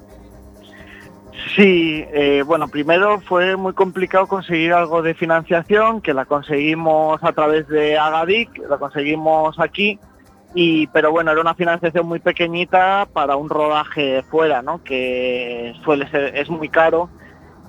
Sí, eh, bueno, primero fue muy complicado conseguir algo de financiación, que la conseguimos a través de Agadic, la conseguimos aquí, y pero bueno, era una financiación muy pequeñita para un rodaje fuera, ¿no? Que suele ser, es muy caro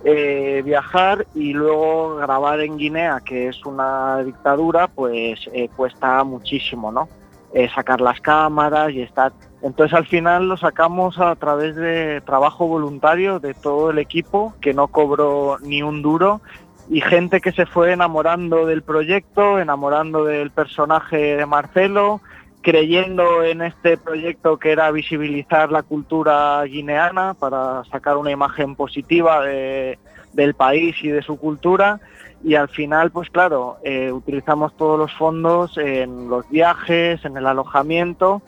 eh, viajar y luego grabar en Guinea, que es una dictadura, pues eh, cuesta muchísimo, ¿no? Eh, sacar las cámaras y estar. Entonces al final lo sacamos a través de trabajo voluntario de todo el equipo, que no cobró ni un duro, y gente que se fue enamorando del proyecto, enamorando del personaje de Marcelo, creyendo en este proyecto que era visibilizar la cultura guineana para sacar una imagen positiva de- del país y de su cultura. Y al final pues claro eh, utilizamos todos los fondos en los viajes en el alojamiento.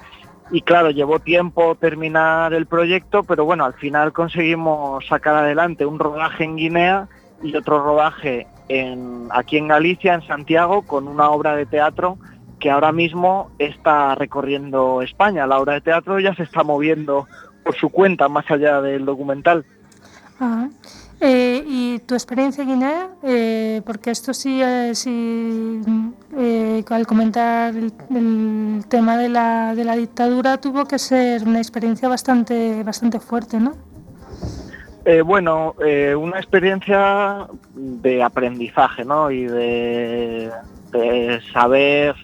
Y claro llevó tiempo terminar el proyecto pero bueno al final conseguimos sacar adelante un rodaje en Guinea y otro rodaje en, aquí en Galicia en Santiago con una obra de teatro que ahora mismo está recorriendo España. La obra de teatro ya se está moviendo por su cuenta, más allá del documental. Ah, eh, ¿Y tu experiencia en Guinea? Eh, porque esto sí, eh, sí al comentar el, el tema de la, de la dictadura tuvo que ser una experiencia bastante, bastante fuerte, ¿no? Eh, bueno, eh, una experiencia de aprendizaje, ¿no? Y de, de saber,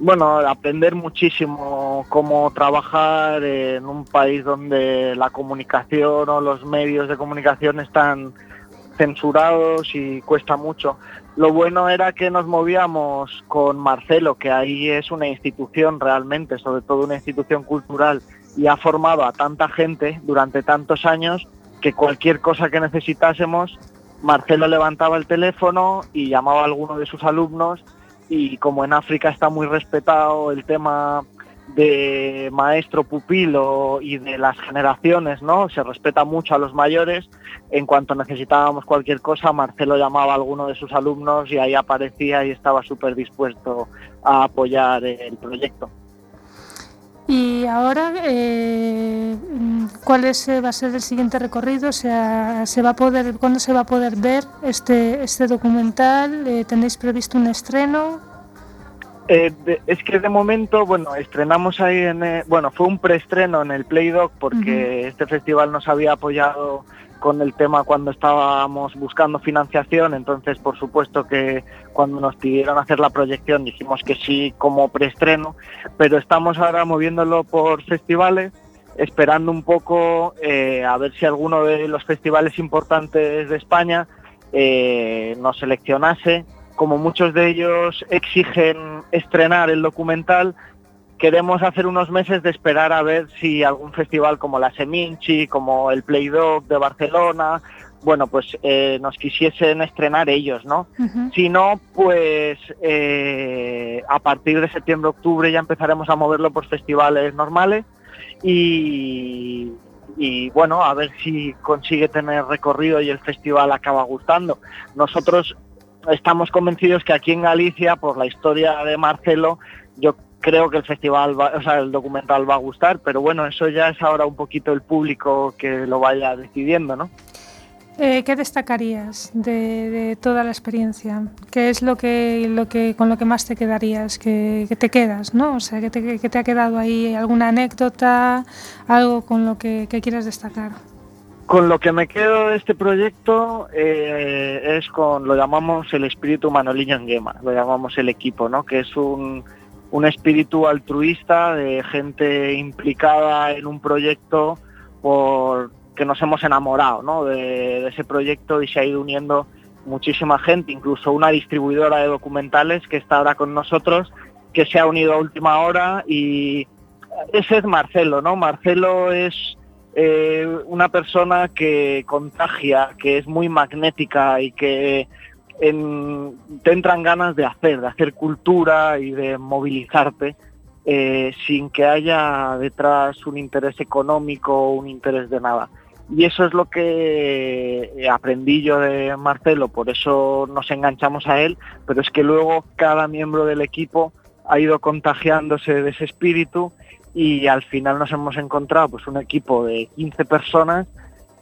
bueno, aprender muchísimo cómo trabajar en un país donde la comunicación o los medios de comunicación están censurados y cuesta mucho. Lo bueno era que nos movíamos con Marcelo, que ahí es una institución realmente, sobre todo una institución cultural, y ha formado a tanta gente durante tantos años que cualquier cosa que necesitásemos, Marcelo levantaba el teléfono y llamaba a alguno de sus alumnos y como en África está muy respetado el tema de maestro pupilo y de las generaciones, ¿no? Se respeta mucho a los mayores. En cuanto necesitábamos cualquier cosa, Marcelo llamaba a alguno de sus alumnos y ahí aparecía y estaba súper dispuesto a apoyar el proyecto. Y ahora, eh, ¿cuál es, eh, va a ser el siguiente recorrido? O sea, ¿se va a poder, ¿cuándo se va a poder ver este, este documental? Eh, ¿Tenéis previsto un estreno? Eh, de- es que de momento, bueno, estrenamos ahí en, eh, bueno, fue un preestreno en el Playdoc porque este festival nos había apoyado con el tema cuando estábamos buscando financiación, entonces por supuesto que cuando nos pidieron hacer la proyección dijimos que sí como preestreno, pero estamos ahora moviéndolo por festivales, esperando un poco eh, a ver si alguno de los festivales importantes de España eh, nos seleccionase. Como muchos de ellos exigen estrenar el documental, queremos hacer unos meses de esperar a ver si algún festival como la Seminci, como el Playdoc de Barcelona, bueno, pues eh, nos quisiesen estrenar ellos, ¿no? Si no, pues eh, a partir de septiembre-octubre ya empezaremos a moverlo por festivales normales y, y, bueno, a ver si consigue tener recorrido y el festival acaba gustando. Nosotros estamos convencidos que aquí en Galicia, por la historia de Marcelo, yo creo que el festival, va- o sea, el documental va a gustar, pero bueno, eso ya es ahora un poquito el público que lo vaya decidiendo, ¿no? Eh, ¿Qué destacarías de, de toda la experiencia? ¿Qué es lo que, lo que con lo que más te quedarías? Que, que te quedas, ¿no? O sea, que te, que te ha quedado ahí alguna anécdota, algo con lo que, que quieras destacar. Con lo que me quedo de este proyecto eh, es con, lo llamamos el espíritu Manoliño en Gema, lo llamamos el equipo, ¿no? Que es un, un espíritu altruista de gente implicada en un proyecto por que nos hemos enamorado, ¿no? De, ese proyecto y se ha ido uniendo muchísima gente, incluso una distribuidora de documentales que está ahora con nosotros, que se ha unido a última hora y ese es Marcelo, ¿no? Marcelo es eh, una persona que contagia, que es muy magnética y que te entran ganas de hacer, de hacer cultura y de movilizarte eh, sin que haya detrás un interés económico o un interés de nada. Y eso es lo que aprendí yo de Marcelo, por eso nos enganchamos a él, pero es que luego cada miembro del equipo ha ido contagiándose de ese espíritu y al final nos hemos encontrado pues un equipo de 15 personas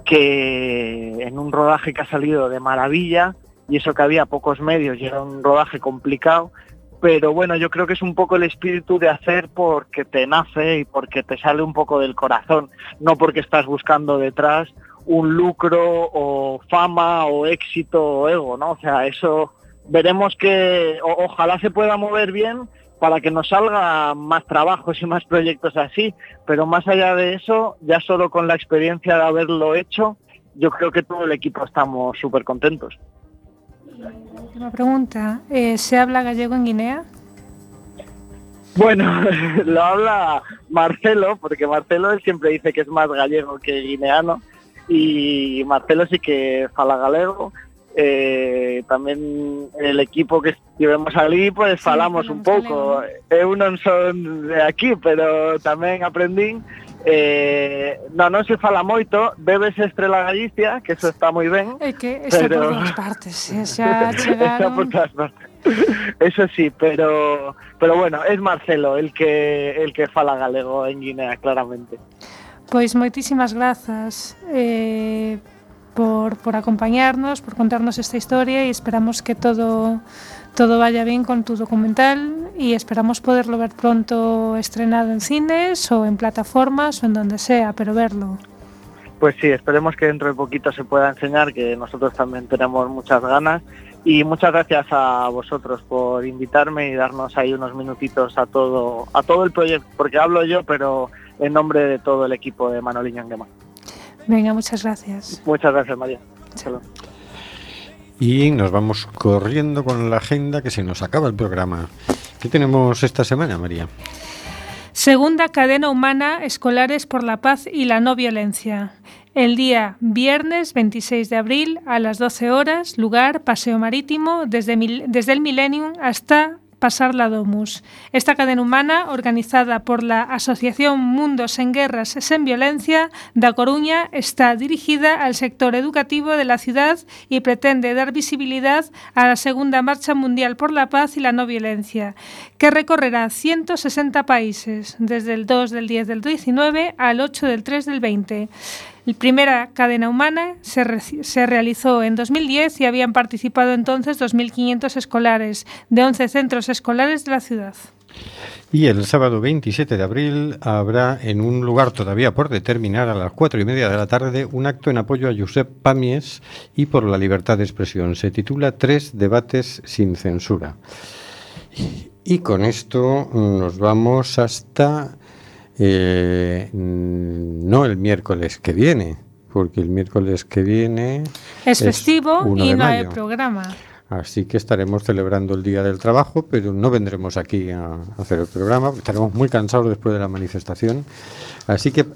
que en un rodaje que ha salido de maravilla y eso que había pocos medios y era un rodaje complicado, pero bueno, yo creo que es un poco el espíritu de hacer porque te nace y porque te sale un poco del corazón, no porque estás buscando detrás un lucro o fama o éxito o ego, ¿no? O sea, eso veremos que ojalá se pueda mover bien para que nos salga más trabajos y más proyectos así, pero más allá de eso, ya solo con la experiencia de haberlo hecho, yo creo que todo el equipo estamos súper contentos. Última pregunta. eh, ¿Se habla gallego en Guinea? Bueno, lo habla Marcelo, porque Marcelo él siempre dice que es más gallego que guineano, y Marcelo sí que fala galego. Eh, también el equipo que estivemos ali, pues falamos un pouco. Eu non son de aquí, pero tamén aprendín. Eh, no, non se fala moito, bebes Estrela Galicia, que eso está moi ben. É que está pero... por todas partes, eh, xa chegaron... Está por todas partes. Eso sí, pero pero bueno, es Marcelo el que el que fala galego en Guinea claramente. Pois moitísimas grazas eh, por, por acompañarnos, por contarnos esta historia e esperamos que todo todo vaya bien con tu documental y esperamos poderlo ver pronto estrenado en cines o en plataformas o en donde sea, pero verlo. Pues sí, esperemos que dentro de poquito se pueda enseñar, que nosotros también tenemos muchas ganas. Y muchas gracias a vosotros por invitarme y darnos ahí unos minutitos a todo, a todo el proyecto, porque hablo yo, pero en nombre de todo el equipo de Manoliño en Gema. Venga, muchas gracias. Muchas gracias, María. Luego. Y nos vamos corriendo con la agenda que se nos acaba el programa. ¿Qué tenemos esta semana, María? Segunda cadena humana Escolares por la Paz y la No Violencia. El día viernes 26 de abril a las 12 horas, lugar Paseo Marítimo desde, desde el Millennium hasta Pasar la Domus. Esta cadena humana, organizada por la Asociación Mundos en Guerras Sen Violencia da Coruña, está dirigida al sector educativo de la ciudad y pretende dar visibilidad a la Segunda Marcha Mundial por la Paz y la No Violencia, que recorrerá 160 países desde el 2 del 10 del 19 al 8 del 3 del 20. La primera cadena humana se, re- se realizó en 2010 y habían participado entonces 2.500 escolares de 11 centros escolares de la ciudad. Y el sábado 27 de abril habrá en un lugar todavía por determinar a las cuatro y media de la tarde un acto en apoyo a Josep Pamies y por la libertad de expresión. Se titula Tres debates sin censura. Y con esto nos vamos hasta eh, mm, no el miércoles que viene, porque el miércoles que viene Es festivo 1 y de no hay programa. Así que estaremos celebrando el Día del Trabajo, pero no vendremos aquí a hacer el programa, estaremos muy cansados después de la manifestación. Así que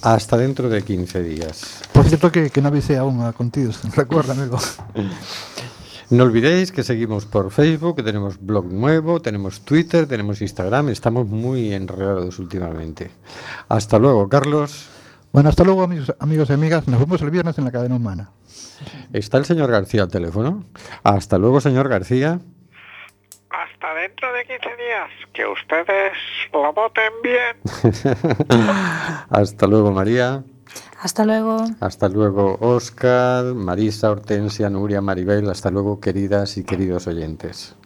hasta dentro de 15 días. Por cierto que, que no avisé aún a Contidos, recuerda amigo. No olvidéis que seguimos por Facebook, que tenemos blog nuevo, tenemos Twitter, tenemos Instagram, estamos muy enredados últimamente. Hasta luego, Carlos. Bueno, hasta luego amigos, amigos y amigas, nos vemos el viernes en la cadena humana. ¿Está el señor García al teléfono? Hasta luego, señor García. Hasta dentro de 15 días. Que ustedes lo voten bien. Hasta luego, María. Hasta luego. Hasta luego, Oscar, Marisa, Hortensia, Nuria, Maribel. Hasta luego, queridas y queridos oyentes.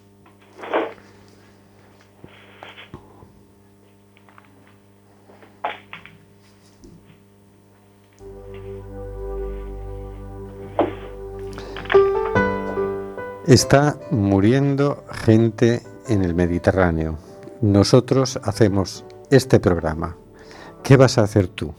Está muriendo gente en el Mediterráneo. Nosotros hacemos este programa. ¿Qué vas a hacer tú?